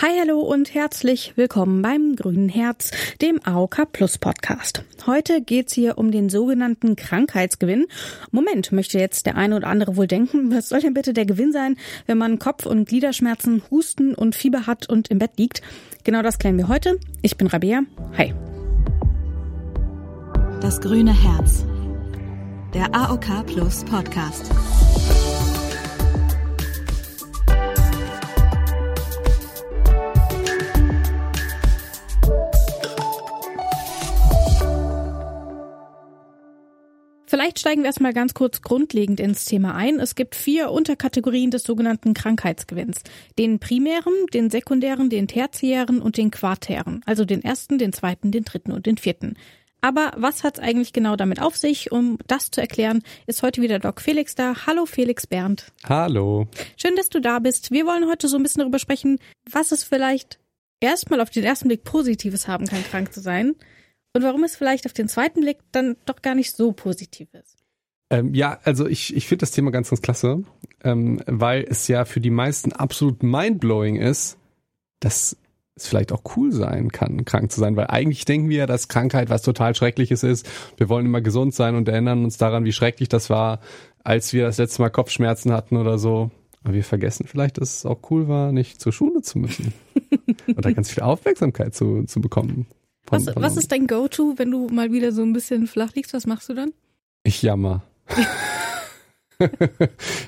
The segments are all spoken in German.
Hi, hallo und herzlich willkommen beim Grünen Herz, dem AOK Plus Podcast. Heute geht's hier um den sogenannten Krankheitsgewinn. Moment, möchte jetzt der eine oder andere wohl denken, was soll denn bitte der Gewinn sein, wenn man Kopf- und Gliederschmerzen, Husten und Fieber hat und im Bett liegt? Genau das klären wir heute. Ich bin Rabea. Hi. Das Grüne Herz. Der AOK Plus Podcast. Vielleicht steigen wir erstmal ganz kurz grundlegend ins Thema ein. Es gibt vier Unterkategorien des sogenannten Krankheitsgewinns. Den primären, den sekundären, den tertiären und den quartären. Also den ersten, den zweiten, den dritten und den vierten. Aber was hat's eigentlich genau damit auf sich? Um das zu erklären, ist heute wieder Doc Felix da. Hallo Felix Bernd. Hallo. Schön, dass du da bist. Wir wollen heute so ein bisschen darüber sprechen, was es vielleicht erstmal auf den ersten Blick Positives haben kann, krank zu sein und warum es vielleicht auf den zweiten Blick dann doch gar nicht so positiv ist. Ähm, ja, also ich, ich finde das Thema ganz, ganz klasse, ähm, weil es ja für die meisten absolut mindblowing ist, dass es vielleicht auch cool sein kann, krank zu sein, weil eigentlich denken wir ja, dass Krankheit was total Schreckliches ist. Wir wollen immer gesund sein und erinnern uns daran, wie schrecklich das war, als wir das letzte Mal Kopfschmerzen hatten oder so. Aber wir vergessen vielleicht, dass es auch cool war, nicht zur Schule zu müssen. oder ganz viel Aufmerksamkeit zu, zu bekommen. Was, was ist dein Go-To, wenn du mal wieder so ein bisschen flach liegst? Was machst du dann? Ich jammer.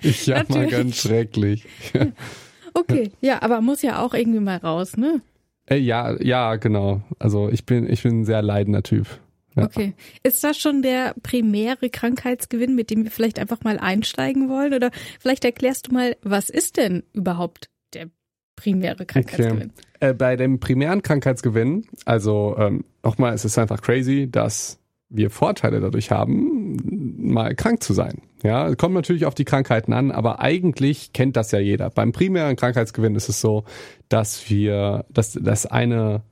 ich jammer Natürlich. ganz schrecklich. Okay, ja, aber muss ja auch irgendwie mal raus, ne? Äh, ja, ja, genau. Also ich bin, ich bin ein sehr leidender Typ. Ja. Okay. Ist das schon der primäre Krankheitsgewinn, mit dem wir vielleicht einfach mal einsteigen wollen? Oder vielleicht erklärst du mal, was ist denn überhaupt primäre Krankheitsgewinn? Äh, bei dem primären Krankheitsgewinn, also ähm, nochmal, es ist einfach crazy, dass wir Vorteile dadurch haben, mal krank zu sein. Ja, kommt natürlich auf die Krankheiten an, aber eigentlich kennt das ja jeder. Beim primären Krankheitsgewinn ist es so, dass wir, dass, dass eine,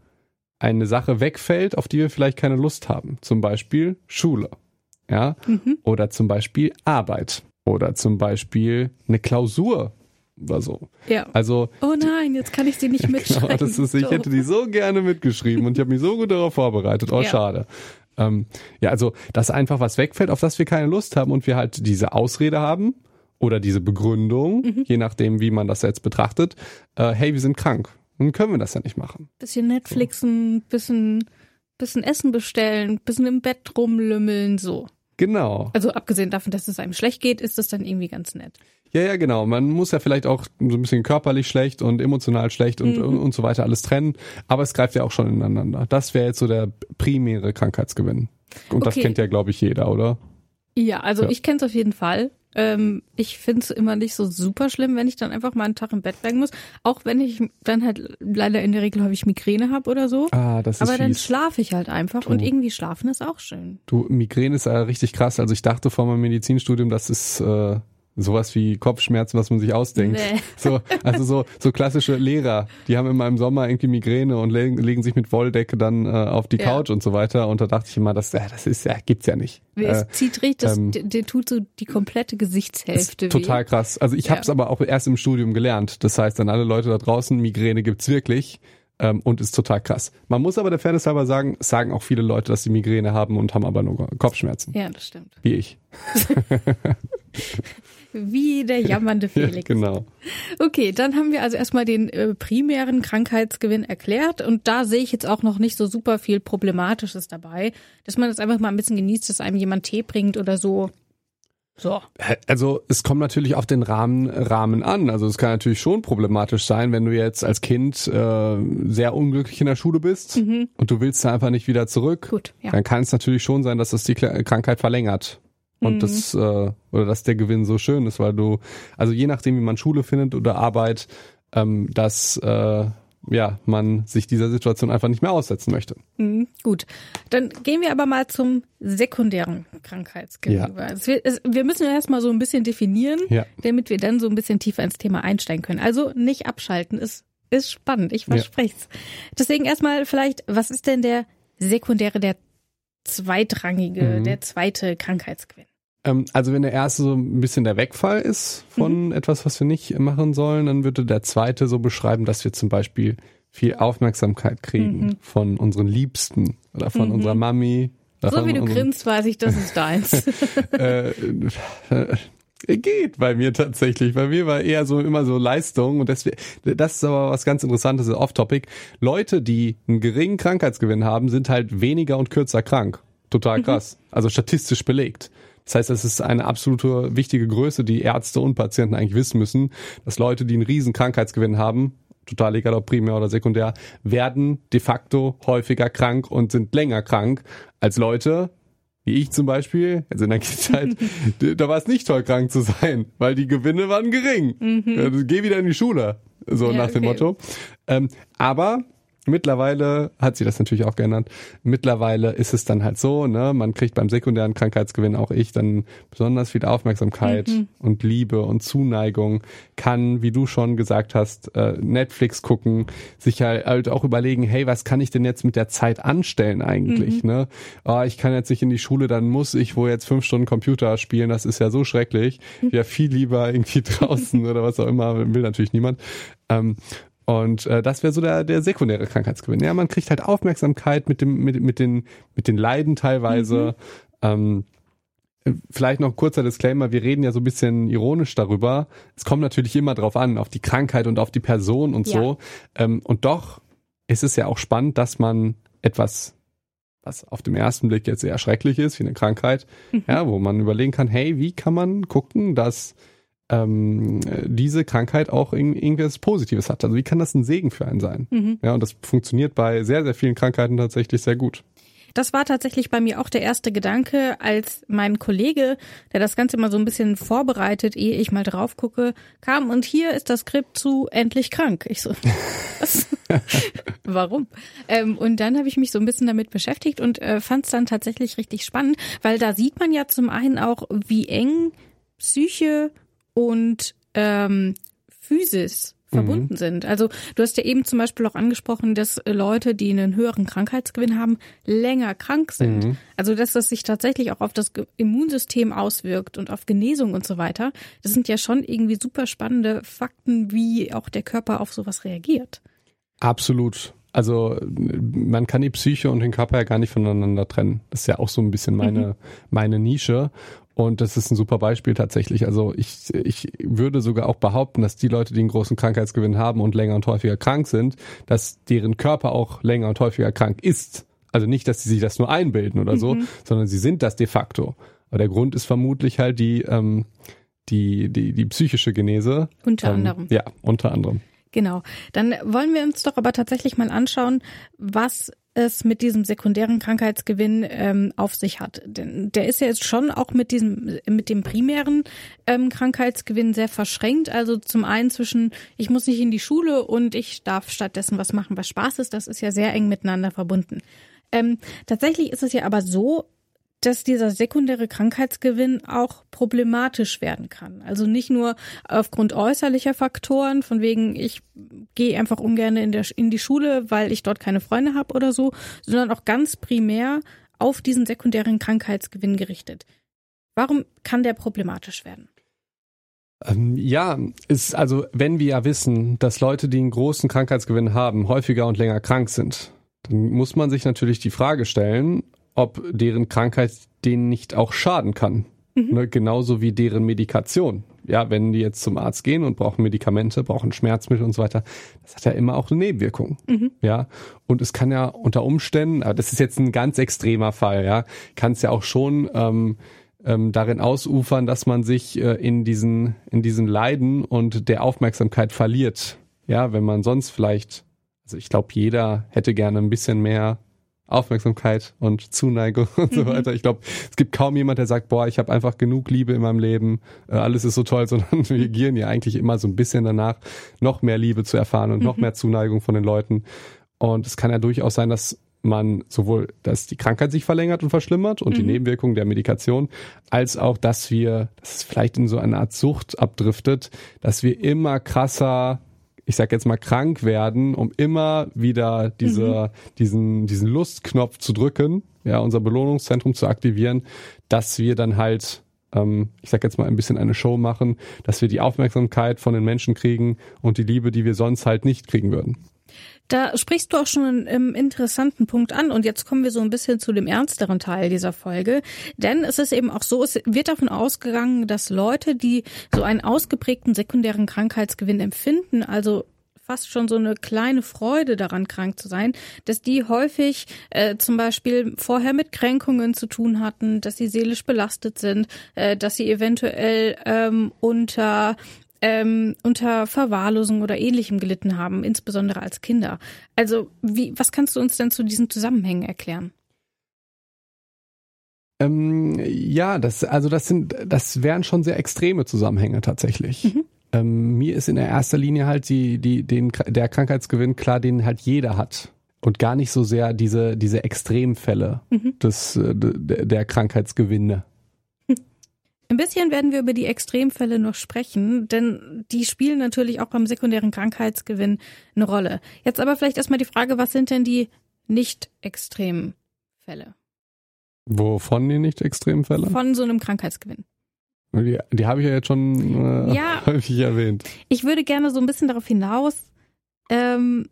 eine Sache wegfällt, auf die wir vielleicht keine Lust haben. Zum Beispiel Schule. Ja, Mhm. oder zum Beispiel Arbeit. Oder zum Beispiel eine Klausur oder so. Ja. Also Oh nein, jetzt kann ich sie nicht mitschreiben. Genau, das ist, ich hätte die so gerne mitgeschrieben und ich habe mich so gut darauf vorbereitet. Oh, Ja. schade. Ähm, ja, also, dass einfach was wegfällt, auf das wir keine Lust haben und wir halt diese Ausrede haben oder diese Begründung, Mhm. je nachdem, wie man das jetzt betrachtet, äh, hey, wir sind krank. Dann können wir das ja nicht machen. Bisschen Netflixen, bisschen, bisschen Essen bestellen, bisschen im Bett rumlümmeln, so. Genau. Also abgesehen davon, dass es einem schlecht geht, ist das dann irgendwie ganz nett. Ja, ja, genau. Man muss ja vielleicht auch so ein bisschen körperlich schlecht und emotional schlecht und, und, und so weiter alles trennen. Aber es greift ja auch schon ineinander. Das wäre jetzt so der primäre Krankheitsgewinn. Und das Okay. kennt ja, glaube ich, jeder, oder? Ja, also Ja. ich kenne es auf jeden Fall. Ähm, ich finde es immer nicht so super schlimm, wenn ich dann einfach mal einen Tag im Bett bleiben muss. Auch wenn ich dann halt leider in der Regel häufig Migräne habe oder so. Ah, das ist Aber dann fies. schlafe ich halt einfach und irgendwie schlafen ist auch schön. Du, Migräne ist ja richtig krass. Also ich dachte vor meinem Medizinstudium, das ist äh, sowas wie Kopfschmerzen, was man sich ausdenkt. Nee. So, also so, so klassische Lehrer, die haben immer im Sommer irgendwie Migräne und legen, legen sich mit Wolldecke dann äh, auf die Ja. Couch und so weiter. Und da dachte ich immer, das, äh, das ist ja, gibt's ja nicht. Es Äh, zieht richtig, ähm, der, der tut so die komplette Gesichtshälfte total weh. krass. Also ich Ja. habe es aber auch erst im Studium gelernt. Das heißt, an alle Leute da draußen, Migräne gibt's wirklich. Ähm, und ist total krass. Man muss aber der Fairness halber sagen, sagen auch viele Leute, dass sie Migräne haben und haben aber nur Kopfschmerzen. Ja, das stimmt. Wie ich. Wie der jammernde Ja, Felix. genau. Okay, dann haben wir also erstmal den äh, primären Krankheitsgewinn erklärt und da sehe ich jetzt auch noch nicht so super viel Problematisches dabei, dass man das einfach mal ein bisschen genießt, dass einem jemand Tee bringt oder so. So. Also es kommt natürlich auf den Rahmen, Rahmen an. Also es kann natürlich schon problematisch sein, wenn du jetzt als Kind äh, sehr unglücklich in der Schule bist und du willst da einfach nicht wieder zurück. Mhm. Gut, ja. Dann kann es natürlich schon sein, dass das die Krankheit verlängert. Und Mhm. das, äh, oder dass der Gewinn so schön ist, weil du, also je nachdem, wie man Schule findet oder Arbeit, ähm, dass äh, ja, man sich dieser Situation einfach nicht mehr aussetzen möchte. Mhm, gut. Dann gehen wir aber mal zum sekundären Krankheitsgewinn. Ja. es- wir müssen ja erstmal so ein bisschen definieren, Ja. damit wir dann so ein bisschen tiefer ins Thema einsteigen können. Also nicht abschalten, ist, ist spannend, ich verspreche es. Deswegen erstmal vielleicht, was ist denn der sekundäre, der zweitrangige, Mhm. der zweite Krankheitsgewinn? Ähm, also wenn der erste so ein bisschen der Wegfall ist von mhm. etwas, was wir nicht machen sollen, dann würde der zweite so beschreiben, dass wir zum Beispiel viel Aufmerksamkeit kriegen mhm. von unseren Liebsten oder von mhm. unserer Mami. So wie du grinst, weiß ich, das ist deins. äh, Geht bei mir tatsächlich. Bei mir war eher so immer so Leistung und deswegen, das ist aber was ganz Interessantes, off-topic. Leute, die einen geringen Krankheitsgewinn haben, sind halt weniger und kürzer krank. Total mhm. krass. Mhm. Also statistisch belegt. Das heißt, es ist eine absolute wichtige Größe, die Ärzte und Patienten eigentlich wissen müssen, dass Leute, die einen riesen Krankheitsgewinn haben, total egal ob primär oder sekundär, werden de facto häufiger krank und sind länger krank als Leute, wie ich zum Beispiel, also in der Kindheit, da war es nicht toll, krank zu sein, weil die Gewinne waren gering. Mhm. Also, geh wieder in die Schule, so ja, nach dem Motto. Ähm, aber Mittlerweile hat sich das natürlich auch geändert. Mittlerweile ist es dann halt so, ne, man kriegt beim sekundären Krankheitsgewinn auch ich dann besonders viel Aufmerksamkeit mhm. und Liebe und Zuneigung, kann, wie du schon gesagt hast, äh, Netflix gucken, sich halt auch überlegen, hey, was kann ich denn jetzt mit der Zeit anstellen eigentlich, mhm. ne? Oh, ich kann jetzt nicht in die Schule, dann muss ich wohl jetzt fünf Stunden Computer spielen, das ist ja so schrecklich. Mhm. Ja, viel lieber irgendwie draußen oder was auch immer, will natürlich niemand. Ähm, und äh, das wäre so der, der sekundäre Krankheitsgewinn. Ja, man kriegt halt Aufmerksamkeit mit dem, mit, mit den, mit den Leiden teilweise. Mhm. Ähm, vielleicht noch kurzer Disclaimer, wir reden ja so ein bisschen ironisch darüber. Es kommt natürlich immer drauf an, auf die Krankheit und auf die Person und ja. so. Ähm, und doch ist es ja auch spannend, dass man etwas, was auf dem ersten Blick jetzt sehr schrecklich ist, wie eine Krankheit, mhm. ja, wo man überlegen kann, hey, wie kann man gucken, dass ähm, diese Krankheit auch irgendwas Positives hat. Also wie kann das ein Segen für einen sein? Mhm. Ja, und das funktioniert bei sehr, sehr vielen Krankheiten tatsächlich sehr gut. Das war tatsächlich bei mir auch der erste Gedanke, als mein Kollege, der das Ganze mal so ein bisschen vorbereitet, ehe ich mal drauf gucke, kam und hier ist das Skript zu endlich krank. Ich so, was? Warum? Ähm, und dann habe ich mich so ein bisschen damit beschäftigt und äh, fand es dann tatsächlich richtig spannend, weil da sieht man ja zum einen auch, wie eng Psyche und ähm, Physis verbunden mhm. sind. Also du hast ja eben zum Beispiel auch angesprochen, dass Leute, die einen höheren Krankheitsgewinn haben, länger krank sind. Mhm. Also dass das sich tatsächlich auch auf das Immunsystem auswirkt und auf Genesung und so weiter. Das sind ja schon irgendwie super spannende Fakten, wie auch der Körper auf sowas reagiert. Absolut. Also man kann die Psyche und den Körper ja gar nicht voneinander trennen. Das ist ja auch so ein bisschen meine, mhm. meine Nische. Und das ist ein super Beispiel tatsächlich. Also ich, ich würde sogar auch behaupten, dass die Leute, die einen großen Krankheitsgewinn haben und länger und häufiger krank sind, dass deren Körper auch länger und häufiger krank ist. Also nicht, dass sie sich das nur einbilden oder so, mhm. sondern sie sind das de facto. Aber der Grund ist vermutlich halt die, ähm, die, die, die psychische Genese. Unter ähm, anderem. Ja, unter anderem. Genau. Dann wollen wir uns doch aber tatsächlich mal anschauen, was es mit diesem sekundären Krankheitsgewinn ähm, auf sich hat. Denn der ist ja jetzt schon auch mit diesem, mit dem primären ähm, Krankheitsgewinn sehr verschränkt. Also zum einen zwischen, ich muss nicht in die Schule und ich darf stattdessen was machen, was Spaß ist. Das ist ja sehr eng miteinander verbunden. Ähm, tatsächlich ist es ja aber so, dass dieser sekundäre Krankheitsgewinn auch problematisch werden kann. Also nicht nur aufgrund äußerlicher Faktoren, von wegen ich gehe einfach ungern in, der, in die Schule, weil ich dort keine Freunde habe oder so, sondern auch ganz primär auf diesen sekundären Krankheitsgewinn gerichtet. Warum kann der problematisch werden? Ähm, ja, ist also, wenn wir ja wissen, dass Leute, die einen großen Krankheitsgewinn haben, häufiger und länger krank sind, dann muss man sich natürlich die Frage stellen, ob deren Krankheit denen nicht auch schaden kann. Mhm. Ne, genauso wie deren Medikation. Ja, wenn die jetzt zum Arzt gehen und brauchen Medikamente, brauchen Schmerzmittel und so weiter, das hat ja immer auch eine Nebenwirkung. Mhm. Ja, und es kann ja unter Umständen, das ist jetzt ein ganz extremer Fall, ja, kann es ja auch schon ähm, ähm, darin ausufern, dass man sich äh, in diesen in diesen Leiden und der Aufmerksamkeit verliert. Ja, wenn man sonst vielleicht, also ich glaube, jeder hätte gerne ein bisschen mehr Aufmerksamkeit und Zuneigung und so mhm. weiter. Ich glaube, es gibt kaum jemand, der sagt, boah, ich habe einfach genug Liebe in meinem Leben, äh, alles ist so toll, sondern wir gieren ja eigentlich immer so ein bisschen danach, noch mehr Liebe zu erfahren und noch mhm. mehr Zuneigung von den Leuten. Und es kann ja durchaus sein, dass man sowohl, dass die Krankheit sich verlängert und verschlimmert und mhm. die Nebenwirkungen der Medikation, als auch, dass wir, dass es vielleicht in so eine Art Sucht abdriftet, dass wir immer krasser ich sag jetzt mal, krank werden, um immer wieder diese, mhm. diesen, diesen Lustknopf zu drücken, ja, unser Belohnungszentrum zu aktivieren, dass wir dann halt ähm, ich sag jetzt mal ein bisschen eine Show machen, dass wir die Aufmerksamkeit von den Menschen kriegen und die Liebe, die wir sonst halt nicht kriegen würden. Da sprichst du auch schon einen interessanten Punkt an und jetzt kommen wir so ein bisschen zu dem ernsteren Teil dieser Folge. Denn es ist eben auch so, es wird davon ausgegangen, dass Leute, die so einen ausgeprägten sekundären Krankheitsgewinn empfinden, also fast schon so eine kleine Freude daran, krank zu sein, dass die häufig äh, zum Beispiel vorher mit Kränkungen zu tun hatten, dass sie seelisch belastet sind, äh, dass sie eventuell ähm, unter ähm, unter Verwahrlosung oder ähnlichem gelitten haben, insbesondere als Kinder. Also, wie, was kannst du uns denn zu diesen Zusammenhängen erklären? Ähm, ja, das, also das sind, das wären schon sehr extreme Zusammenhänge tatsächlich. Mhm. Ähm, mir ist in der erster Linie halt die, die, den, der Krankheitsgewinn klar, den halt jeder hat. Und gar nicht so sehr diese, diese Extremfälle mhm. des, äh, der Krankheitsgewinne. Ein bisschen werden wir über die Extremfälle noch sprechen, denn die spielen natürlich auch beim sekundären Krankheitsgewinn eine Rolle. Jetzt aber vielleicht erstmal die Frage, was sind denn die nicht extremen Fälle? Wovon die nicht extremen Fälle? Von so einem Krankheitsgewinn. Die, die habe ich ja jetzt schon äh, ja, häufig erwähnt. Ich würde gerne so ein bisschen darauf hinaus, ähm,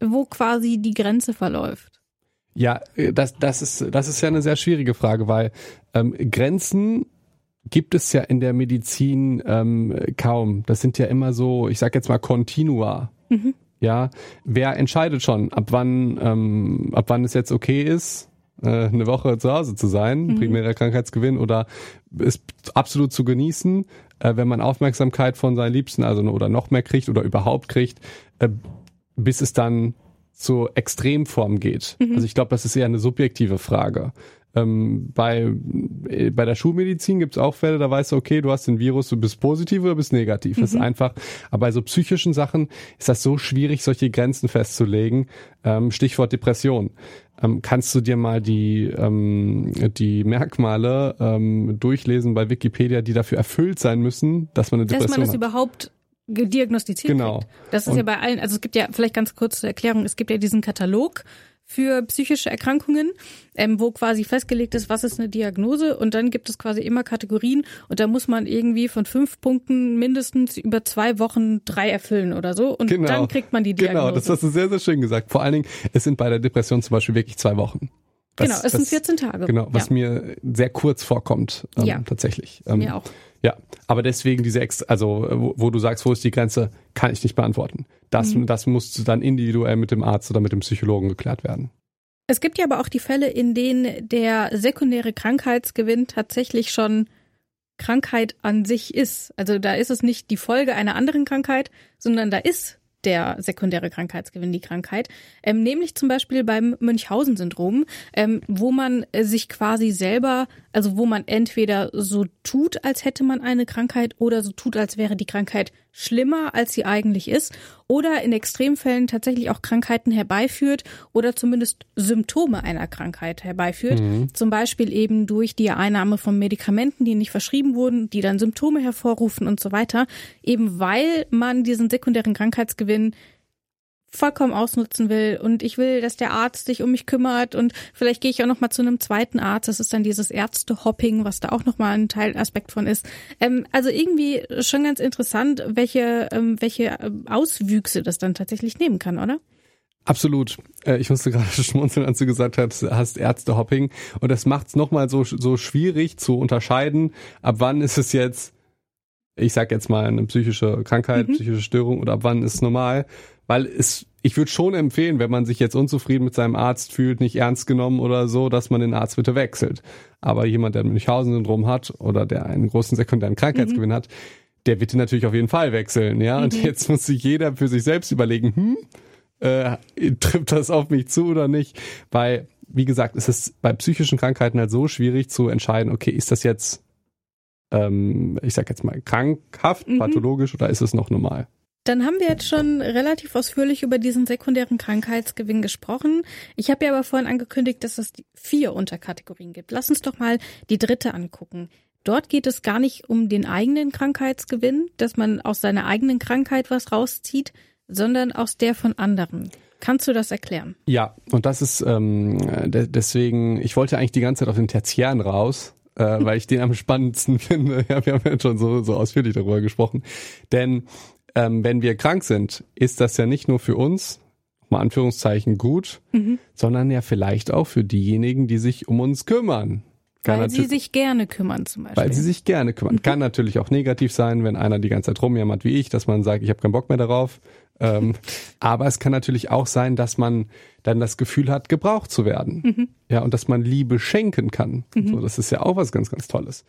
wo quasi die Grenze verläuft. Ja, äh, das, das, ist, das ist ja eine sehr schwierige Frage, weil ähm, Grenzen gibt es ja in der Medizin ähm, kaum. Das sind ja immer so, ich sag jetzt mal, Continua. Mhm. Ja, wer entscheidet schon, ab wann, ähm, ab wann es jetzt okay ist, äh, eine Woche zu Hause zu sein, mhm. primärer Krankheitsgewinn oder ist absolut zu genießen, äh, wenn man Aufmerksamkeit von seinen Liebsten, also oder noch mehr kriegt oder überhaupt kriegt, äh, bis es dann zur Extremform geht. Mhm. Also ich glaube, das ist eher eine subjektive Frage. Ähm, bei, äh, bei der Schulmedizin gibt es auch Fälle, da weißt du, okay, du hast den Virus, du bist positiv oder bist negativ. Mhm. Das ist mhm. einfach, aber bei so psychischen Sachen ist das so schwierig, solche Grenzen festzulegen. Ähm, Stichwort Depression. Ähm, kannst du dir mal die, ähm, die Merkmale ähm, durchlesen bei Wikipedia, die dafür erfüllt sein müssen, dass man eine Depression hat? Dass man das hat? überhaupt diagnostiziert genau. kriegt. Das ist Und ja bei allen, also es gibt ja vielleicht ganz kurz zur Erklärung, es gibt ja diesen Katalog für psychische Erkrankungen, ähm, wo quasi festgelegt ist, was ist eine Diagnose und dann gibt es quasi immer Kategorien und da muss man irgendwie von fünf Punkten mindestens über zwei Wochen drei erfüllen oder so und genau. dann kriegt man die Diagnose. Genau, das hast du sehr, sehr schön gesagt. Vor allen Dingen, es sind bei der Depression zum Beispiel wirklich zwei Wochen. Was, genau, es sind 14 Tage. Genau, was ja. mir sehr kurz vorkommt, ähm, ja. tatsächlich. Ähm, mir auch. Ja, aber deswegen diese Ex also wo, wo, du sagst, wo ist die Grenze, kann ich nicht beantworten. Das, mhm. das muss dann individuell mit dem Arzt oder mit dem Psychologen geklärt werden. Es gibt ja aber auch die Fälle, in denen der sekundäre Krankheitsgewinn tatsächlich schon Krankheit an sich ist. Also da ist es nicht die Folge einer anderen Krankheit, sondern da ist der sekundäre Krankheitsgewinn, die Krankheit, ähm, nämlich zum Beispiel beim Münchhausen-Syndrom, ähm, wo man äh, sich quasi selber, also wo man entweder so tut, als hätte man eine Krankheit oder so tut, als wäre die Krankheit schlimmer, als sie eigentlich ist oder in Extremfällen tatsächlich auch Krankheiten herbeiführt oder zumindest Symptome einer Krankheit herbeiführt. Mhm. Zum Beispiel eben durch die Einnahme von Medikamenten, die nicht verschrieben wurden, die dann Symptome hervorrufen und so weiter. Eben weil man diesen sekundären Krankheitsgewinn vollkommen ausnutzen will und ich will, dass der Arzt sich um mich kümmert und vielleicht gehe ich auch noch mal zu einem zweiten Arzt. Das ist dann dieses Ärztehopping, was da auch noch mal ein Teilaspekt von ist. Ähm, also irgendwie schon ganz interessant, welche ähm, welche ähm, Auswüchse das dann tatsächlich nehmen kann, oder? Absolut. Äh, ich musste gerade schmunzeln, als du gesagt hast, hast Ärztehopping. Und das macht es nochmal so, so schwierig zu unterscheiden, ab wann ist es jetzt, ich sag jetzt mal, eine psychische Krankheit, mhm. psychische Störung oder ab wann ist es normal weil es, ich würde schon empfehlen, wenn man sich jetzt unzufrieden mit seinem Arzt fühlt, nicht ernst genommen oder so, dass man den Arzt bitte wechselt. Aber jemand, der Münchhausen-Syndrom hat oder der einen großen sekundären Krankheitsgewinn mhm. hat, der wird auf jeden Fall wechseln, ja. Und mhm. jetzt muss sich jeder für sich selbst überlegen, hm, äh, trifft das auf mich zu oder nicht? Weil, wie gesagt, es ist bei psychischen Krankheiten halt so schwierig zu entscheiden, okay, ist das jetzt, ähm, ich sag jetzt mal, krankhaft, mhm. pathologisch oder ist es noch normal? Dann haben wir jetzt schon relativ ausführlich über diesen sekundären Krankheitsgewinn gesprochen. Ich habe ja aber vorhin angekündigt, dass es vier Unterkategorien gibt. Lass uns doch mal die dritte angucken. Dort geht es gar nicht um den eigenen Krankheitsgewinn, dass man aus seiner eigenen Krankheit was rauszieht, sondern aus der von anderen. Kannst du das erklären? Ja, und das ist ähm, deswegen, ich wollte eigentlich die ganze Zeit auf den Tertiären raus, äh, weil ich den am spannendsten finde. Ja, wir haben ja schon so, so ausführlich darüber gesprochen. Denn ähm, wenn wir krank sind, ist das ja nicht nur für uns, mal Anführungszeichen gut, mhm. sondern ja vielleicht auch für diejenigen, die sich um uns kümmern. Kann weil sie sich gerne kümmern zum Beispiel. Weil sie sich gerne kümmern. Mhm. Kann natürlich auch negativ sein, wenn einer die ganze Zeit rumjammert wie ich, dass man sagt, ich habe keinen Bock mehr darauf. ähm, aber es kann natürlich auch sein, dass man dann das Gefühl hat, gebraucht zu werden. Mhm. Ja, und dass man Liebe schenken kann. Mhm. So, das ist ja auch was ganz, ganz Tolles.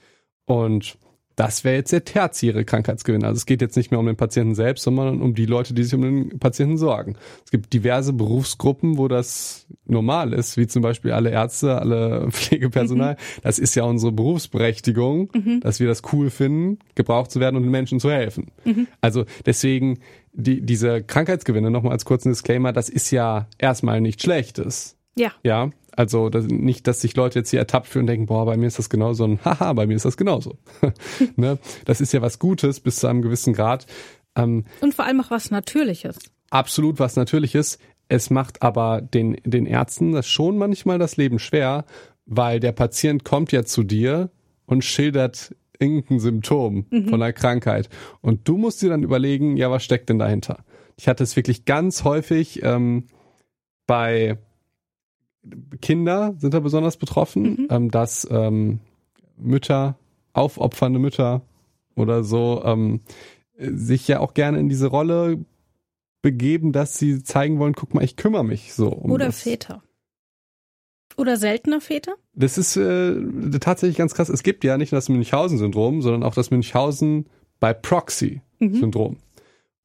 Und das wäre jetzt der tertiäre Krankheitsgewinn. Also es geht jetzt nicht mehr um den Patienten selbst, sondern um die Leute, die sich um den Patienten sorgen. Es gibt diverse Berufsgruppen, wo das normal ist, wie zum Beispiel alle Ärzte, alle Pflegepersonal. Mhm. Das ist ja unsere Berufsberechtigung, mhm. dass wir das cool finden, gebraucht zu werden und den Menschen zu helfen. Mhm. Also deswegen die, diese Krankheitsgewinne, nochmal als kurzen Disclaimer, das ist ja erstmal nichts Schlechtes. Ja. Ja. Also das, nicht, dass sich Leute jetzt hier ertappt fühlen und denken, boah, bei mir ist das genauso und haha, bei mir ist das genauso. ne? Das ist ja was Gutes bis zu einem gewissen Grad. Ähm, und vor allem auch was Natürliches. Absolut was Natürliches. Es macht aber den, den Ärzten das schon manchmal das Leben schwer, weil der Patient kommt ja zu dir und schildert irgendein Symptom mhm. von einer Krankheit. Und du musst dir dann überlegen, ja, was steckt denn dahinter? Ich hatte es wirklich ganz häufig ähm, bei Kinder sind da besonders betroffen, mhm. ähm, dass ähm, Mütter, aufopfernde Mütter oder so, ähm, sich ja auch gerne in diese Rolle begeben, dass sie zeigen wollen, guck mal, ich kümmere mich so. Um oder das. Väter. Oder seltener Väter? Das ist äh, tatsächlich ganz krass. Es gibt ja nicht nur das Münchhausen-Syndrom, sondern auch das Münchhausen bei Proxy-Syndrom. Mhm.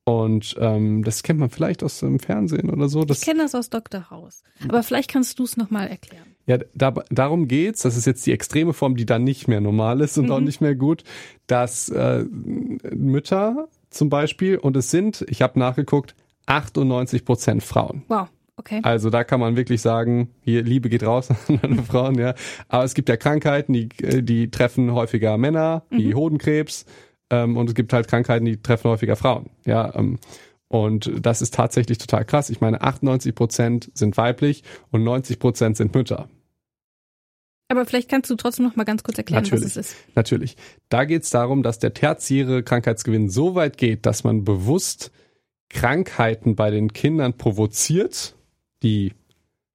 Und ähm, das kennt man vielleicht aus dem Fernsehen oder so. Das ich kenne das aus Dr. House. Aber vielleicht kannst du es nochmal erklären. Ja, da, darum geht's. Das ist jetzt die extreme Form, die dann nicht mehr normal ist und mhm. auch nicht mehr gut, dass äh, Mütter zum Beispiel, und es sind, ich habe nachgeguckt, 98 Prozent Frauen. Wow. Okay. Also da kann man wirklich sagen, hier Liebe geht raus an alle Frauen, ja. Aber es gibt ja Krankheiten, die, die treffen häufiger Männer, wie mhm. Hodenkrebs, ähm, und es gibt halt Krankheiten, die treffen häufiger Frauen. Ja, ähm, und das ist tatsächlich total krass. Ich meine, 98 Prozent sind weiblich und 90 Prozent sind Mütter. Aber vielleicht kannst du trotzdem noch mal ganz kurz erklären, natürlich, was es ist. Natürlich. Da geht es darum, dass der tertiäre Krankheitsgewinn so weit geht, dass man bewusst Krankheiten bei den Kindern provoziert, die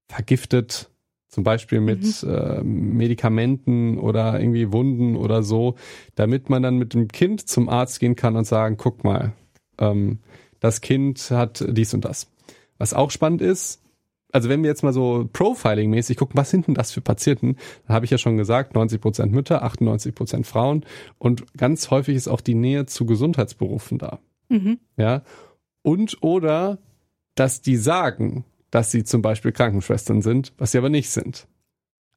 vergiftet, zum Beispiel mit mhm. äh, Medikamenten oder irgendwie Wunden oder so, damit man dann mit dem Kind zum Arzt gehen kann und sagen, guck mal, ähm, das Kind hat dies und das. Was auch spannend ist, also wenn wir jetzt mal so Profiling-mäßig gucken, was sind denn das für Patienten, dann habe ich ja schon gesagt, 90 Prozent Mütter, 98 Prozent Frauen und ganz häufig ist auch die Nähe zu Gesundheitsberufen da. Mhm. Ja. Und oder, dass die sagen, dass sie zum Beispiel Krankenschwestern sind, was sie aber nicht sind.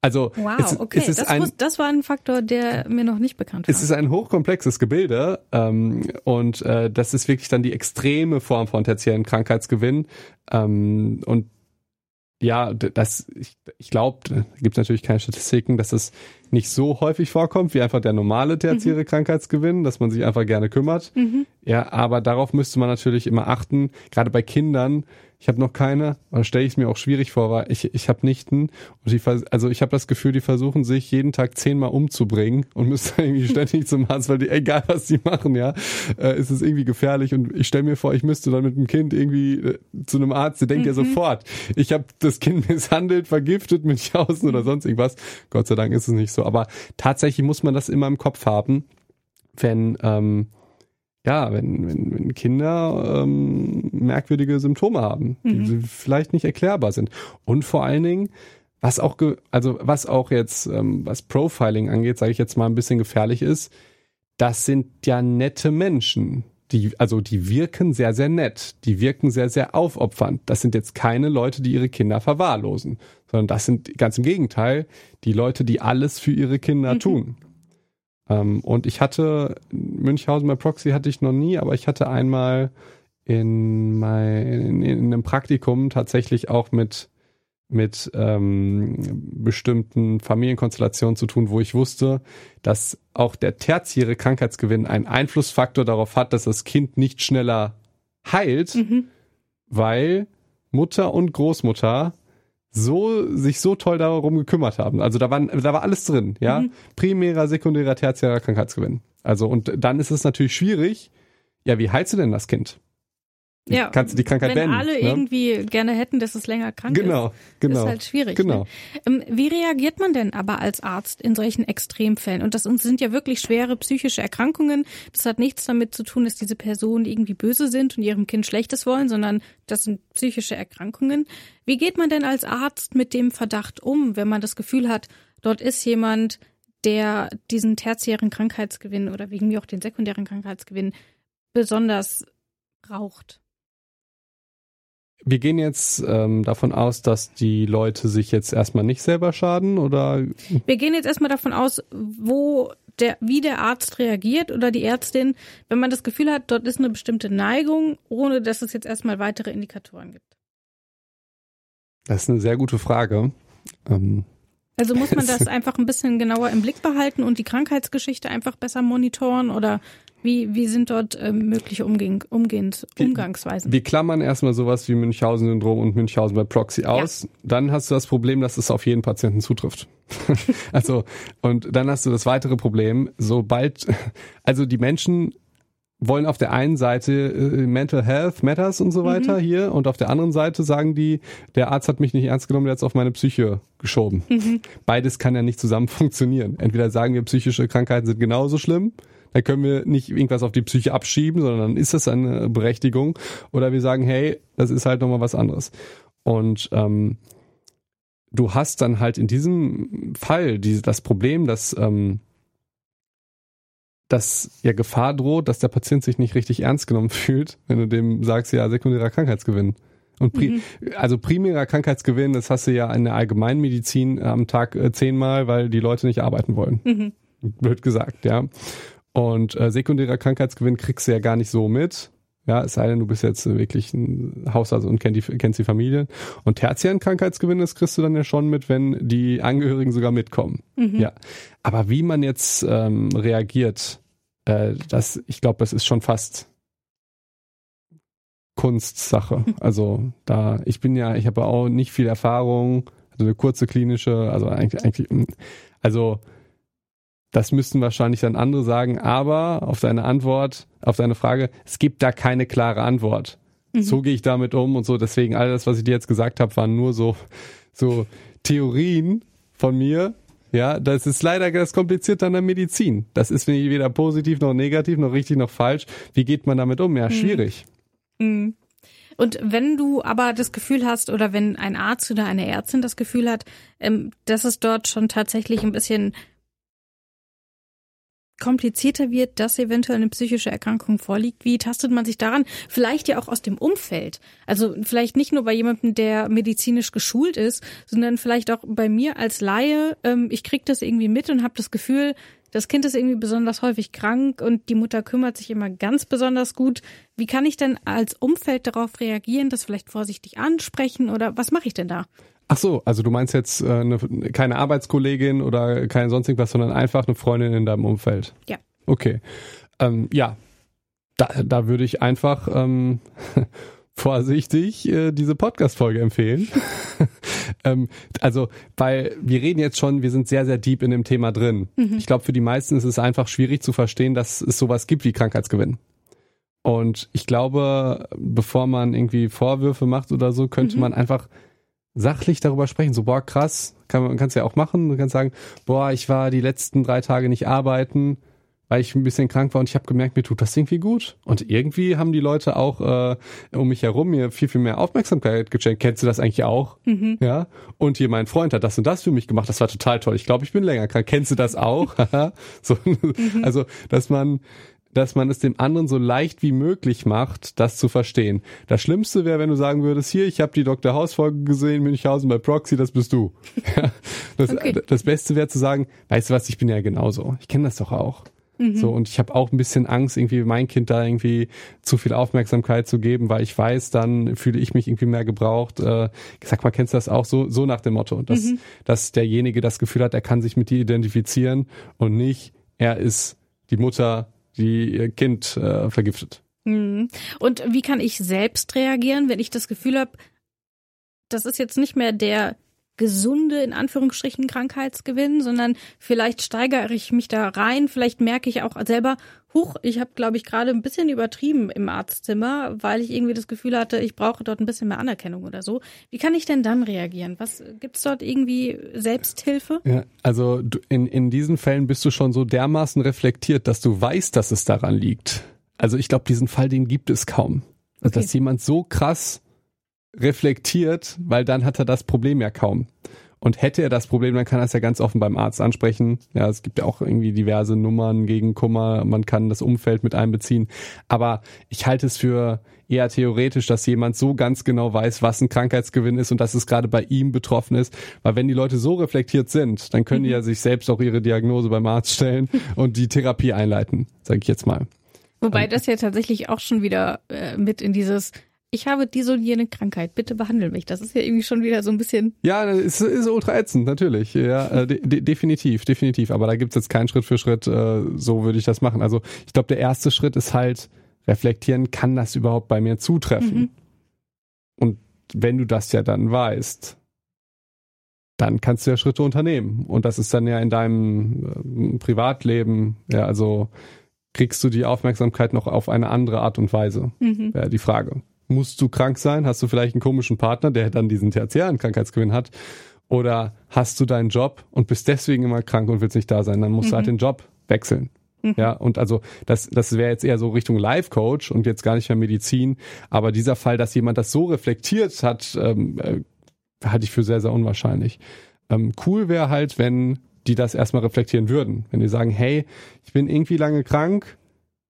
Also wow, es, okay. es ist das, ein, muss, das war ein Faktor, der mir noch nicht bekannt war. Es ist ein hochkomplexes Gebilde ähm, und äh, das ist wirklich dann die extreme Form von tertiären Krankheitsgewinn. Ähm, und ja, das, ich, ich glaube, da gibt es natürlich keine Statistiken, dass es nicht so häufig vorkommt wie einfach der normale tertiäre mhm. Krankheitsgewinn, dass man sich einfach gerne kümmert. Mhm. Ja, aber darauf müsste man natürlich immer achten, gerade bei Kindern, ich habe noch keine, da stelle ich es mir auch schwierig vor, weil ich, ich habe Nichten und die, also ich habe das Gefühl, die versuchen sich jeden Tag zehnmal umzubringen und müssen irgendwie ständig zum Arzt, weil die, egal was die machen, ja, äh, ist es irgendwie gefährlich und ich stelle mir vor, ich müsste dann mit dem Kind irgendwie äh, zu einem Arzt, der denkt mhm. ja sofort, ich habe das Kind misshandelt, vergiftet, mit Münchhausen oder sonst irgendwas. Gott sei Dank ist es nicht so, aber tatsächlich muss man das immer im Kopf haben, wenn ähm, ja, wenn, wenn, wenn Kinder ähm, merkwürdige Symptome haben, mhm. die vielleicht nicht erklärbar sind. Und vor allen Dingen, was auch, also was auch jetzt, ähm, was Profiling angeht, sage ich jetzt mal ein bisschen gefährlich ist, das sind ja nette Menschen. Die, also die wirken sehr, sehr nett. Die wirken sehr, sehr aufopfernd. Das sind jetzt keine Leute, die ihre Kinder verwahrlosen, sondern das sind ganz im Gegenteil die Leute, die alles für ihre Kinder mhm. tun. Ähm, und ich hatte Münchhausen bei Proxy hatte ich noch nie, aber ich hatte einmal in, mein, in, in einem Praktikum tatsächlich auch mit mit ähm, bestimmten Familienkonstellationen zu tun, wo ich wusste, dass auch der tertiäre Krankheitsgewinn einen Einflussfaktor darauf hat, dass das Kind nicht schneller heilt, mhm. weil Mutter und Großmutter so sich so toll darum gekümmert haben. Also da waren da war alles drin, ja, mhm. primärer, sekundärer, tertiärer Krankheitsgewinn. Also und dann ist es natürlich schwierig. Ja, wie heilst du denn das Kind? Ja, kannst du die Krankheit wenn beenden. alle ne? irgendwie gerne hätten, dass es länger krank genau, ist, genau, ist halt schwierig. Genau. Ne? Ähm, wie reagiert man denn aber als Arzt in solchen Extremfällen? Und das sind ja wirklich schwere psychische Erkrankungen. Das hat nichts damit zu tun, dass diese Personen irgendwie böse sind und ihrem Kind Schlechtes wollen, sondern das sind psychische Erkrankungen. Wie geht man denn als Arzt mit dem Verdacht um, wenn man das Gefühl hat, dort ist jemand, der diesen tertiären Krankheitsgewinn oder wegen mir auch den sekundären Krankheitsgewinn besonders braucht? Wir gehen jetzt ähm, davon aus, dass die Leute sich jetzt erstmal nicht selber schaden oder? Wir gehen jetzt erstmal davon aus, wo der, wie der Arzt reagiert oder die Ärztin, wenn man das Gefühl hat, dort ist eine bestimmte Neigung, ohne dass es jetzt erstmal weitere Indikatoren gibt. Das ist eine sehr gute Frage. Ähm, also muss man das einfach ein bisschen genauer im Blick behalten und die Krankheitsgeschichte einfach besser monitoren oder wie, wie sind dort ähm, mögliche Umgehens, Umgehens, Umgangsweisen? Wir klammern erstmal sowas wie Münchhausen-Syndrom und Münchhausen bei Proxy aus. Ja. Dann hast du das Problem, dass es auf jeden Patienten zutrifft. also, und dann hast du das weitere Problem, sobald, also die Menschen wollen auf der einen Seite äh, Mental Health Matters und so weiter mhm. hier und auf der anderen Seite sagen die, der Arzt hat mich nicht ernst genommen, der hat es auf meine Psyche geschoben. Mhm. Beides kann ja nicht zusammen funktionieren. Entweder sagen wir, psychische Krankheiten sind genauso schlimm da können wir nicht irgendwas auf die Psyche abschieben, sondern dann ist das eine Berechtigung. Oder wir sagen, hey, das ist halt nochmal was anderes. Und ähm, du hast dann halt in diesem Fall die, das Problem, dass, ähm, dass ja Gefahr droht, dass der Patient sich nicht richtig ernst genommen fühlt, wenn du dem sagst, ja, sekundärer Krankheitsgewinn. Und pri mhm. also primärer Krankheitsgewinn, das hast du ja in der Allgemeinmedizin am Tag äh, zehnmal, weil die Leute nicht arbeiten wollen. Mhm. Blöd gesagt, ja. Und äh, sekundärer Krankheitsgewinn kriegst du ja gar nicht so mit. Ja, es sei denn, du bist jetzt wirklich ein Hausarzt und kenn die, kennst die Familie. Und tertiären Krankheitsgewinn, das kriegst du dann ja schon mit, wenn die Angehörigen sogar mitkommen. Mhm. Ja. Aber wie man jetzt ähm, reagiert, äh, das, ich glaube, das ist schon fast Kunstsache. Also da, ich bin ja, ich habe auch nicht viel Erfahrung, also eine kurze klinische, also eigentlich, eigentlich also das müssten wahrscheinlich dann andere sagen, aber auf deine Antwort, auf deine Frage, es gibt da keine klare Antwort. Mhm. So gehe ich damit um und so. Deswegen alles, was ich dir jetzt gesagt habe, waren nur so, so Theorien von mir. Ja, das ist leider das Komplizierte an der Medizin. Das ist weder positiv noch negativ, noch richtig noch falsch. Wie geht man damit um? Ja, mhm. schwierig. Mhm. Und wenn du aber das Gefühl hast oder wenn ein Arzt oder eine Ärztin das Gefühl hat, ähm, dass es dort schon tatsächlich ein bisschen komplizierter wird, dass eventuell eine psychische Erkrankung vorliegt, wie tastet man sich daran? Vielleicht ja auch aus dem Umfeld. Also vielleicht nicht nur bei jemandem, der medizinisch geschult ist, sondern vielleicht auch bei mir als Laie. Ähm, ich krieg das irgendwie mit und habe das Gefühl, das Kind ist irgendwie besonders häufig krank und die Mutter kümmert sich immer ganz besonders gut. Wie kann ich denn als Umfeld darauf reagieren, das vielleicht vorsichtig ansprechen oder was mache ich denn da? Ach so, also du meinst jetzt äh, eine, keine Arbeitskollegin oder keine sonst irgendwas, sondern einfach eine Freundin in deinem Umfeld. Ja. Okay. Ähm, ja, da, da würde ich einfach ähm, vorsichtig äh, diese Podcast-Folge empfehlen. ähm, also, weil wir reden jetzt schon, wir sind sehr, sehr deep in dem Thema drin. Mhm. Ich glaube, für die meisten ist es einfach schwierig zu verstehen, dass es sowas gibt wie Krankheitsgewinn. Und ich glaube, bevor man irgendwie Vorwürfe macht oder so, könnte mhm. man einfach sachlich darüber sprechen. So, boah, krass, kann man kannst ja auch machen. Du kannst sagen, boah, ich war die letzten drei Tage nicht arbeiten, weil ich ein bisschen krank war und ich habe gemerkt, mir tut das irgendwie gut. Und irgendwie haben die Leute auch äh, um mich herum mir viel, viel mehr Aufmerksamkeit geschenkt. Kennst du das eigentlich auch? Mhm. Ja. Und hier mein Freund hat das und das für mich gemacht. Das war total toll. Ich glaube, ich bin länger krank. Kennst du das auch? so, mhm. Also, dass man dass man es dem anderen so leicht wie möglich macht, das zu verstehen. Das Schlimmste wäre, wenn du sagen würdest, hier, ich habe die Dr. House-Folge gesehen, Münchhausen bei Proxy, das bist du. das, okay. das Beste wäre zu sagen, weißt du was, ich bin ja genauso. Ich kenne das doch auch. Mhm. So, und ich habe auch ein bisschen Angst, irgendwie mein Kind da irgendwie zu viel Aufmerksamkeit zu geben, weil ich weiß, dann fühle ich mich irgendwie mehr gebraucht. Äh, ich sag mal, kennst du das auch so, so nach dem Motto, dass, mhm. dass derjenige das Gefühl hat, er kann sich mit dir identifizieren und nicht, er ist die Mutter die ihr Kind äh, vergiftet. Mhm. Und wie kann ich selbst reagieren, wenn ich das Gefühl habe, das ist jetzt nicht mehr der gesunde, in Anführungsstrichen, Krankheitsgewinn, sondern vielleicht steigere ich mich da rein, vielleicht merke ich auch selber, huch, ich habe, glaube ich, gerade ein bisschen übertrieben im Arztzimmer, weil ich irgendwie das Gefühl hatte, ich brauche dort ein bisschen mehr Anerkennung oder so. Wie kann ich denn dann reagieren? Was gibt's dort irgendwie Selbsthilfe? Ja, also in, in diesen Fällen bist du schon so dermaßen reflektiert, dass du weißt, dass es daran liegt. Also ich glaube, diesen Fall, den gibt es kaum. Also, okay. Dass jemand so krass reflektiert, weil dann hat er das Problem ja kaum. Und hätte er das Problem, dann kann er es ja ganz offen beim Arzt ansprechen. Ja, es gibt ja auch irgendwie diverse Nummern gegen Kummer. Man kann das Umfeld mit einbeziehen. Aber ich halte es für eher theoretisch, dass jemand so ganz genau weiß, was ein Krankheitsgewinn ist und dass es gerade bei ihm betroffen ist. Weil wenn die Leute so reflektiert sind, dann können die ja mhm. sich selbst auch ihre Diagnose beim Arzt stellen und die Therapie einleiten, sage ich jetzt mal. Wobei das ja tatsächlich auch schon wieder äh, mit in dieses ich habe diese und jene Krankheit, bitte behandle mich. Das ist ja irgendwie schon wieder so ein bisschen. Ja, es ist ultra ätzend, natürlich. Ja, äh, de definitiv, definitiv. Aber da gibt's jetzt keinen Schritt für Schritt, äh, so würde ich das machen. Also ich glaube, der erste Schritt ist halt reflektieren, kann das überhaupt bei mir zutreffen? Mhm. Und wenn du das ja dann weißt, dann kannst du ja Schritte unternehmen. Und das ist dann ja in deinem äh, Privatleben, ja, also kriegst du die Aufmerksamkeit noch auf eine andere Art und Weise? Mhm. Ja, die Frage musst du krank sein? Hast du vielleicht einen komischen Partner, der dann diesen tertiären Krankheitsgewinn hat? Oder hast du deinen Job und bist deswegen immer krank und willst nicht da sein? Dann musst mhm. du halt mhm. den Job wechseln. Mhm. Ja, und also das, das wäre jetzt eher so Richtung Life Coach und jetzt gar nicht mehr Medizin. Aber dieser Fall, dass jemand das so reflektiert hat, ähm, äh, halte ich für sehr, sehr unwahrscheinlich. Ähm, cool wäre halt, wenn die das erstmal reflektieren würden. Wenn die sagen, hey, ich bin irgendwie lange krank,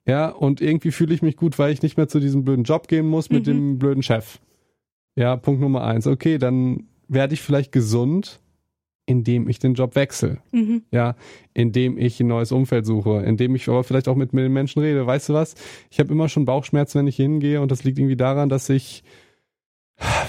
ja, und irgendwie fühle ich mich gut, weil ich nicht mehr zu diesem blöden Job gehen muss mit mhm. dem blöden Chef. Ja, Punkt Nummer eins. Okay, dann werde ich vielleicht gesund, indem ich den Job wechsle. Mhm. Ja, indem ich ein neues Umfeld suche, indem ich aber vielleicht auch mit, mit den Menschen rede. Weißt du was? Ich habe immer schon Bauchschmerzen, wenn ich hingehe und das liegt irgendwie daran, dass ich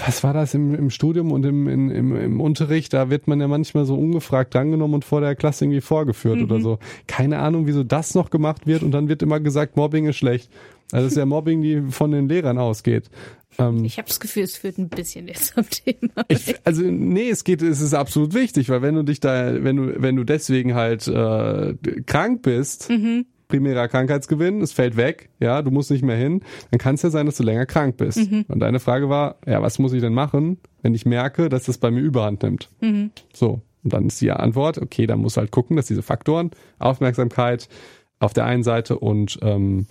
was war das im, im Studium und im, im, im, im Unterricht? Da wird man ja manchmal so ungefragt drangenommen und vor der Klasse irgendwie vorgeführt mhm. oder so. Keine Ahnung, wieso das noch gemacht wird und dann wird immer gesagt, Mobbing ist schlecht. Also es ist ja Mobbing, die von den Lehrern ausgeht. Ähm, ich habe das Gefühl, es führt ein bisschen jetzt zum Thema. Ich, also nee, es geht, es ist absolut wichtig, weil wenn du dich da, wenn du, wenn du deswegen halt äh, krank bist, mhm primärer Krankheitsgewinn, es fällt weg, ja, du musst nicht mehr hin, dann kann es ja sein, dass du länger krank bist. Mhm. Und deine Frage war, ja, was muss ich denn machen, wenn ich merke, dass das bei mir überhand nimmt? Mhm. So. Und dann ist die Antwort, okay, dann musst du halt gucken, dass diese Faktoren, Aufmerksamkeit auf der einen Seite und ähm,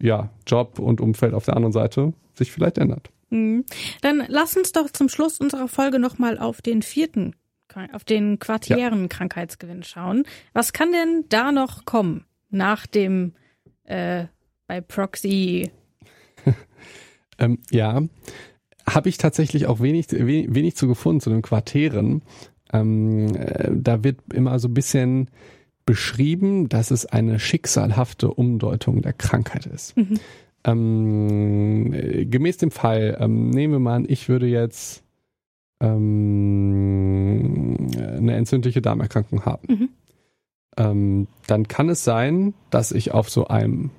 ja, Job und Umfeld auf der anderen Seite sich vielleicht ändert. Mhm. Dann lass uns doch zum Schluss unserer Folge nochmal auf den vierten, auf den quartären ja. Krankheitsgewinn schauen. Was kann denn da noch kommen? Nach dem äh, bei Proxy. ähm, ja, habe ich tatsächlich auch wenig, wenig, wenig zu gefunden zu den Quartären. Ähm, äh, da wird immer so ein bisschen beschrieben, dass es eine schicksalhafte Umdeutung der Krankheit ist. Mhm. Ähm, äh, gemäß dem Fall, ähm, nehmen wir mal an, ich würde jetzt ähm, eine entzündliche Darmerkrankung haben. Mhm ähm, dann kann es sein, dass ich auf so einem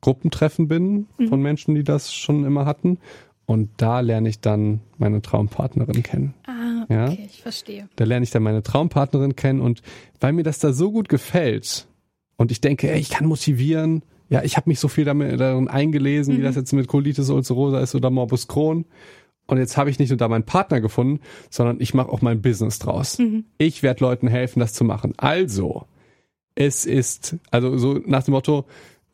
Gruppentreffen bin mhm. von Menschen, die das schon immer hatten. Und da lerne ich dann meine Traumpartnerin kennen. Ah, okay, ja? ich verstehe. Da lerne ich dann meine Traumpartnerin kennen und weil mir das da so gut gefällt und ich denke, ey, ich kann motivieren, ja, ich habe mich so viel damit, darin eingelesen, mhm. wie das jetzt mit Colitis ulcerosa ist oder Morbus Crohn. Und jetzt habe ich nicht nur da meinen Partner gefunden, sondern ich mache auch mein Business draus. Mhm. Ich werde Leuten helfen, das zu machen. Also, es ist, also so nach dem Motto,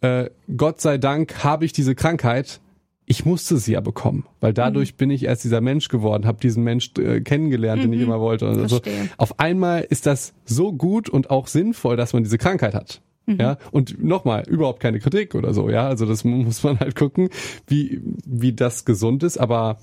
äh, Gott sei Dank habe ich diese Krankheit, ich musste sie ja bekommen, weil dadurch mhm. bin ich erst dieser Mensch geworden, habe diesen Mensch äh, kennengelernt, mhm. den ich mhm. immer wollte. Also auf einmal ist das so gut und auch sinnvoll, dass man diese Krankheit hat. Mhm. Ja, und nochmal, überhaupt keine Kritik oder so, ja. Also das muss man halt gucken, wie, wie das gesund ist, aber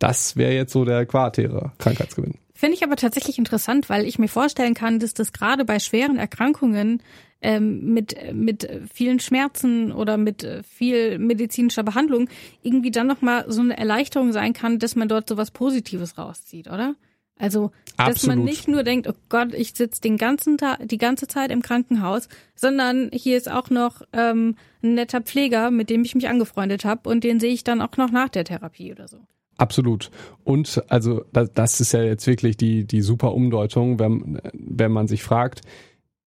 das wäre jetzt so der quartäre Krankheitsgewinn. Finde ich aber tatsächlich interessant, weil ich mir vorstellen kann, dass das gerade bei schweren Erkrankungen ähm, mit, mit vielen Schmerzen oder mit viel medizinischer Behandlung irgendwie dann nochmal so eine Erleichterung sein kann, dass man dort sowas Positives rauszieht, oder? Also, dass Absolut. man nicht nur denkt, oh Gott, ich sitze den ganzen Tag, die ganze Zeit im Krankenhaus, sondern hier ist auch noch ähm, ein netter Pfleger, mit dem ich mich angefreundet habe und den sehe ich dann auch noch nach der Therapie oder so. Absolut. Und also das, ist ja jetzt wirklich die, die super Umdeutung, wenn, wenn man sich fragt,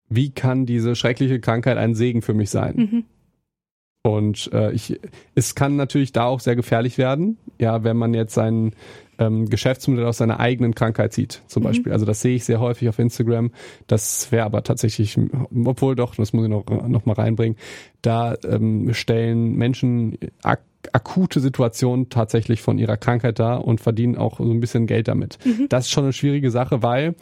wie kann diese schreckliche Krankheit ein Segen für mich sein? Mhm. Und äh, ich, es kann natürlich da auch sehr gefährlich werden, ja, wenn man jetzt sein ähm, Geschäftsmodell aus seiner eigenen Krankheit sieht, zum mhm. Beispiel. Also das sehe ich sehr häufig auf Instagram. Das wäre aber tatsächlich, obwohl doch, das muss ich noch, noch mal reinbringen, da ähm, stellen Menschen ak akute Situationen tatsächlich von ihrer Krankheit dar und verdienen auch so ein bisschen Geld damit. Mhm. Das ist schon eine schwierige Sache, weil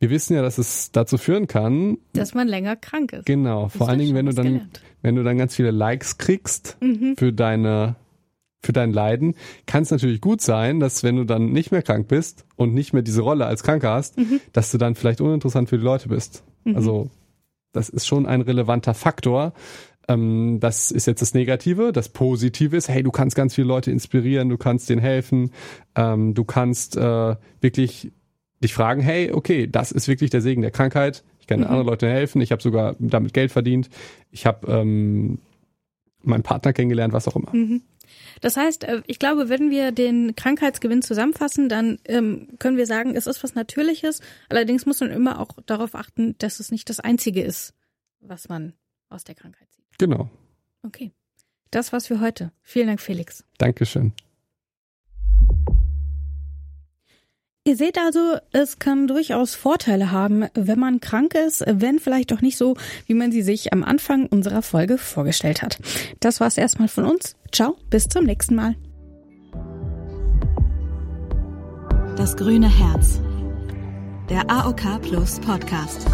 wir wissen ja, dass es dazu führen kann, dass man länger krank ist. Genau, vor allen Dingen, wenn du dann, gelernt. wenn du dann ganz viele Likes kriegst mhm. für deine, für dein Leiden, kann es natürlich gut sein, dass wenn du dann nicht mehr krank bist und nicht mehr diese Rolle als Kranker hast, mhm. dass du dann vielleicht uninteressant für die Leute bist. Mhm. Also, das ist schon ein relevanter Faktor. Ähm, das ist jetzt das Negative. Das Positive ist, hey, du kannst ganz viele Leute inspirieren, du kannst denen helfen, ähm, du kannst äh, wirklich dich fragen, hey, okay, das ist wirklich der Segen der Krankheit. Ich kann mhm. anderen Leuten helfen. Ich habe sogar damit Geld verdient. Ich habe ähm, meinen Partner kennengelernt, was auch immer. Mhm. Das heißt, äh, ich glaube, wenn wir den Krankheitsgewinn zusammenfassen, dann ähm, können wir sagen, es ist was Natürliches. Allerdings muss man immer auch darauf achten, dass es nicht das Einzige ist, was man aus der Krankheit sieht. Genau. Okay. Das war's für heute. Vielen Dank, Felix. Dankeschön. Ihr seht also, es kann durchaus Vorteile haben, wenn man krank ist, wenn vielleicht doch nicht so, wie man sie sich am Anfang unserer Folge vorgestellt hat. Das war's erstmal von uns. Ciao, bis zum nächsten Mal. Das grüne Herz. Der AOK Plus Podcast.